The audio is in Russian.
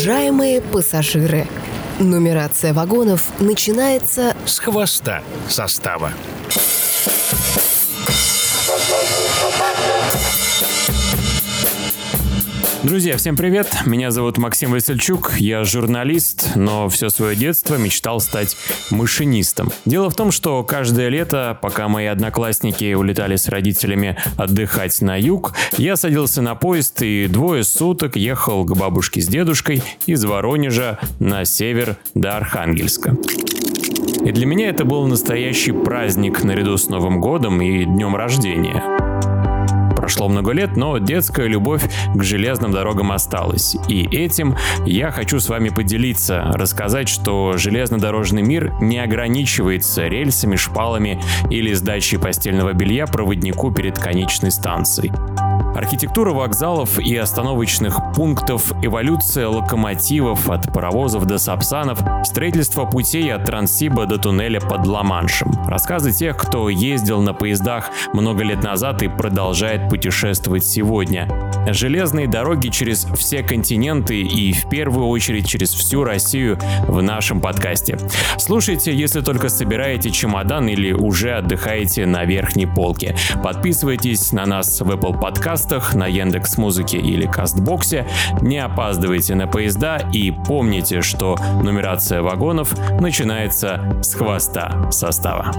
Уважаемые пассажиры, нумерация вагонов начинается с хвоста состава. Друзья, всем привет! Меня зовут Максим Васильчук, я журналист, но все свое детство мечтал стать машинистом. Дело в том, что каждое лето, пока мои одноклассники улетали с родителями отдыхать на юг, я садился на поезд и двое суток ехал к бабушке с дедушкой из Воронежа на север до Архангельска. И для меня это был настоящий праздник наряду с Новым годом и днем рождения. Прошло много лет, но детская любовь к железным дорогам осталась. И этим я хочу с вами поделиться, рассказать, что железнодорожный мир не ограничивается рельсами, шпалами или сдачей постельного белья проводнику перед конечной станцией. Архитектура вокзалов и остановочных пунктов, эволюция локомотивов от паровозов до сапсанов, строительство путей от Транссиба до туннеля под Ла-Маншем. Рассказы тех, кто ездил на поездах много лет назад и продолжает путешествовать сегодня. Железные дороги через все континенты и в первую очередь через всю Россию в нашем подкасте. Слушайте, если только собираете чемодан или уже отдыхаете на верхней полке. Подписывайтесь на нас в Apple подкастах, на Яндекс Музыке или Кастбоксе. Не опаздывайте на поезда и помните, что нумерация вагонов начинается с хвоста состава.